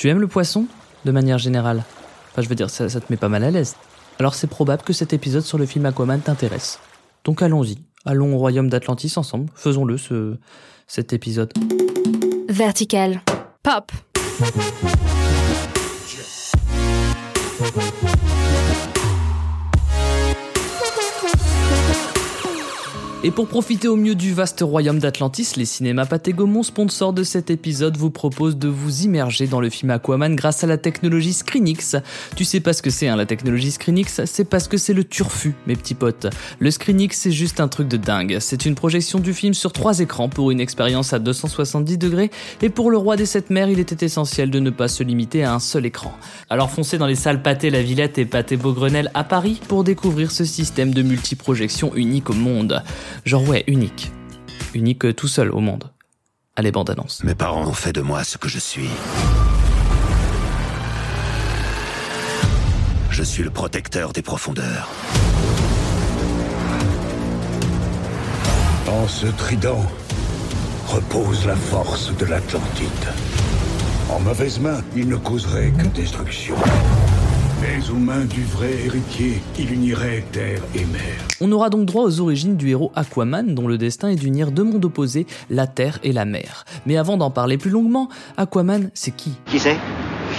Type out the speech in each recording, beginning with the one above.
Tu aimes le poisson De manière générale? Enfin, je veux dire, ça, ça te met pas mal à l'aise. Alors c'est probable que cet épisode sur le film Aquaman t'intéresse. Donc allons-y. Allons au royaume d'Atlantis ensemble. Faisons-le, ce, cet épisode. Vertical. Pop. Et pour profiter au mieux du vaste royaume d'Atlantis, les cinémas Pathé Gaumont, sponsors de cet épisode, vous proposent de vous immerger dans le film Aquaman grâce à la technologie ScreenX. Tu sais pas ce que c'est hein, la technologie ScreenX C'est parce que c'est le turfu, mes petits potes. Le ScreenX, c'est juste un truc de dingue. C'est une projection du film sur trois écrans pour une expérience à 270 degrés. Et pour le roi des sept mers, il était essentiel de ne pas se limiter à un seul écran. Alors foncez dans les salles Pathé La Villette et Pathé Beaugrenelle à Paris pour découvrir ce système de multiprojection unique au monde. Genre ouais, unique. Unique tout seul au monde. Allez, bande annonce. Mes parents ont fait de moi ce que je suis. Je suis le protecteur des profondeurs. En ce trident repose la force de l'Atlantide. En mauvaise main, il ne causerait que destruction. Mais aux mains du vrai héritier, il unirait terre et mer. On aura donc droit aux origines du héros Aquaman, dont le destin est d'unir deux mondes opposés, la terre et la mer. Mais avant d'en parler plus longuement, Aquaman, c'est qui? Qui c'est?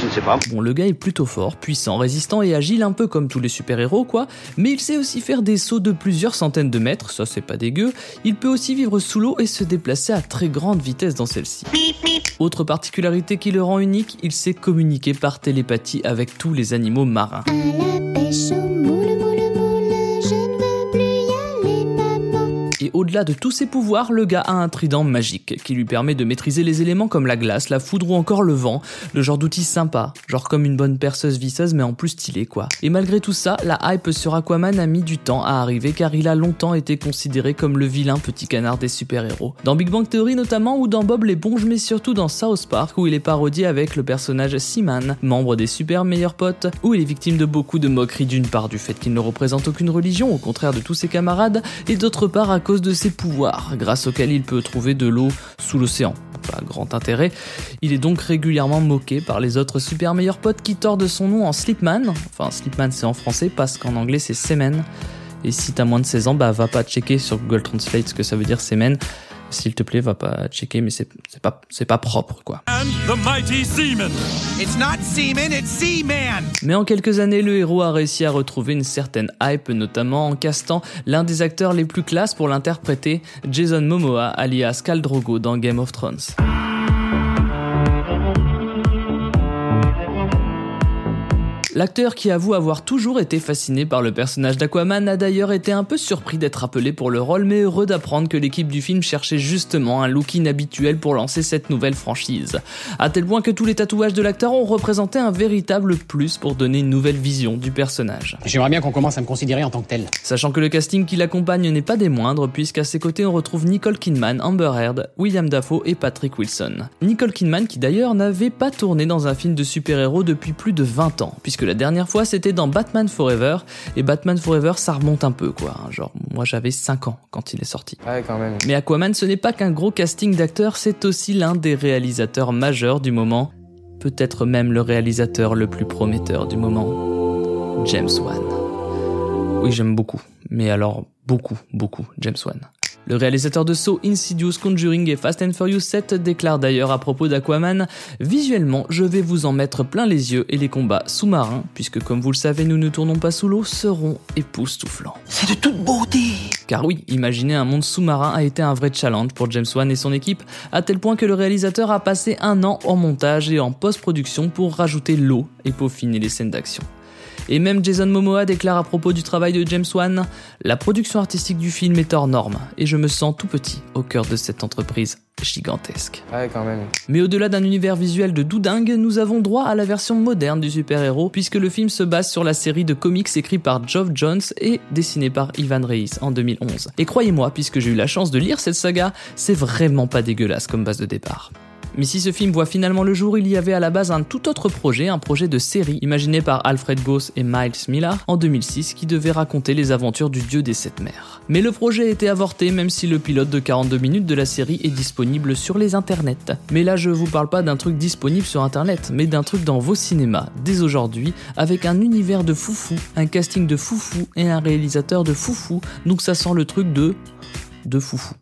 Je ne sais pas. Bon, le gars est plutôt fort, puissant, résistant et agile, un peu comme tous les super-héros, quoi. Mais il sait aussi faire des sauts de plusieurs centaines de mètres, ça c'est pas dégueu. Il peut aussi vivre sous l'eau et se déplacer à très grande vitesse dans celle-ci. Autre particularité qui le rend unique, il sait communiquer par télépathie avec tous les animaux marins. À la pêche au moule, moule, au-delà de tous ses pouvoirs, le gars a un trident magique qui lui permet de maîtriser les éléments comme la glace, la foudre ou encore le vent, le genre d'outil sympa, genre comme une bonne perceuse visseuse mais en plus stylé quoi. Et malgré tout ça, la hype sur Aquaman a mis du temps à arriver car il a longtemps été considéré comme le vilain petit canard des super-héros. Dans Big Bang Theory notamment ou dans Bob l'éponge mais surtout dans South Park où il est parodié avec le personnage Seaman, membre des super meilleurs potes, où il est victime de beaucoup de moqueries d'une part du fait qu'il ne représente aucune religion au contraire de tous ses camarades et d'autre part à cause de ses pouvoirs grâce auxquels il peut trouver de l'eau sous l'océan. Pas grand intérêt. Il est donc régulièrement moqué par les autres super meilleurs potes qui tordent son nom en Slipman. Enfin, Slipman c'est en français parce qu'en anglais c'est Semen. Et si t'as moins de 16 ans, bah va pas checker sur Google Translate ce que ça veut dire Semen. S'il te plaît, va pas checker, mais c'est c'est pas c'est pas propre quoi. And the mighty seaman. It's not seaman, it's Seaman! Mais en quelques années, le héros a réussi à retrouver une certaine hype, notamment en castant l'un des acteurs les plus classes pour l'interpréter, Jason Momoa, alias Khal Drogo dans Game of Thrones. L'acteur qui avoue avoir toujours été fasciné par le personnage d'Aquaman a d'ailleurs été un peu surpris d'être appelé pour le rôle, mais heureux d'apprendre que l'équipe du film cherchait justement un look inhabituel pour lancer cette nouvelle franchise. À tel point que tous les tatouages de l'acteur ont représenté un véritable plus pour donner une nouvelle vision du personnage. J'aimerais bien qu'on commence à me considérer en tant que tel. Sachant que le casting qui l'accompagne n'est pas des moindres, puisqu'à ses côtés on retrouve Nicole Kidman, Amber Heard, William Dafoe et Patrick Wilson. Nicole Kidman qui d'ailleurs n'avait pas tourné dans un film de super-héros depuis plus de 20 ans, puisque la dernière fois c'était dans Batman Forever, et Batman Forever ça remonte un peu quoi, genre moi j'avais 5 ans quand il est sorti. Ouais, quand même. Mais Aquaman ce n'est pas qu'un gros casting d'acteurs, c'est aussi l'un des réalisateurs majeurs du moment, peut-être même le réalisateur le plus prometteur du moment, James Wan. Oui, j'aime beaucoup, mais alors beaucoup, beaucoup James Wan. Le réalisateur de Saw, Insidious, Conjuring et Fast and Furious 7 déclare d'ailleurs à propos d'Aquaman Visuellement, je vais vous en mettre plein les yeux et les combats sous-marins, puisque comme vous le savez, nous ne tournons pas sous l'eau, seront époustouflants. C'est de toute beauté! Car oui, imaginer un monde sous-marin a été un vrai challenge pour James Wan et son équipe, à tel point que le réalisateur a passé un an en montage et en post-production pour rajouter l'eau et peaufiner les scènes d'action. Et même Jason Momoa déclare à propos du travail de James Wan La production artistique du film est hors norme, et je me sens tout petit au cœur de cette entreprise gigantesque. Ouais, quand même. Mais au-delà d'un univers visuel de doudingue, nous avons droit à la version moderne du super-héros, puisque le film se base sur la série de comics écrits par Geoff Jones et dessiné par Ivan Reis en 2011. Et croyez-moi, puisque j'ai eu la chance de lire cette saga, c'est vraiment pas dégueulasse comme base de départ. Mais si ce film voit finalement le jour, il y avait à la base un tout autre projet, un projet de série imaginé par Alfred Goss et Miles Miller en 2006 qui devait raconter les aventures du dieu des sept mers. Mais le projet a été avorté même si le pilote de 42 minutes de la série est disponible sur les internets. Mais là je vous parle pas d'un truc disponible sur internet, mais d'un truc dans vos cinémas dès aujourd'hui avec un univers de foufou, un casting de foufou et un réalisateur de foufou. Donc ça sent le truc de de foufou.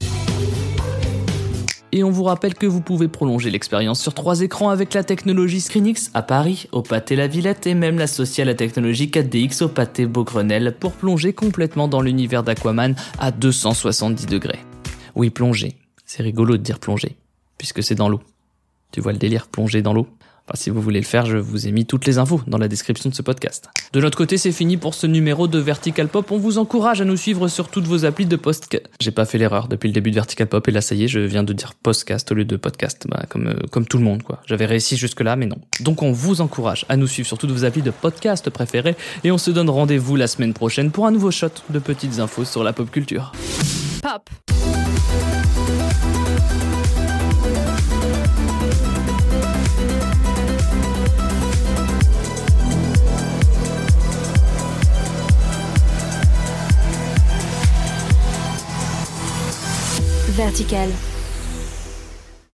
Et on vous rappelle que vous pouvez prolonger l'expérience sur trois écrans avec la technologie ScreenX à Paris, au Pâté La Villette et même l'associer à la technologie 4DX au Pâté Beaugrenelle pour plonger complètement dans l'univers d'Aquaman à 270 degrés. Oui, plonger. C'est rigolo de dire plonger, puisque c'est dans l'eau. Tu vois le délire, plonger dans l'eau si vous voulez le faire, je vous ai mis toutes les infos dans la description de ce podcast. De notre côté, c'est fini pour ce numéro de Vertical Pop. On vous encourage à nous suivre sur toutes vos applis de podcast. J'ai pas fait l'erreur depuis le début de Vertical Pop et là, ça y est, je viens de dire podcast au lieu de podcast. Bah, comme, euh, comme tout le monde, quoi. J'avais réussi jusque-là, mais non. Donc, on vous encourage à nous suivre sur toutes vos applis de podcast préférés et on se donne rendez-vous la semaine prochaine pour un nouveau shot de petites infos sur la pop culture. Pop. verticale.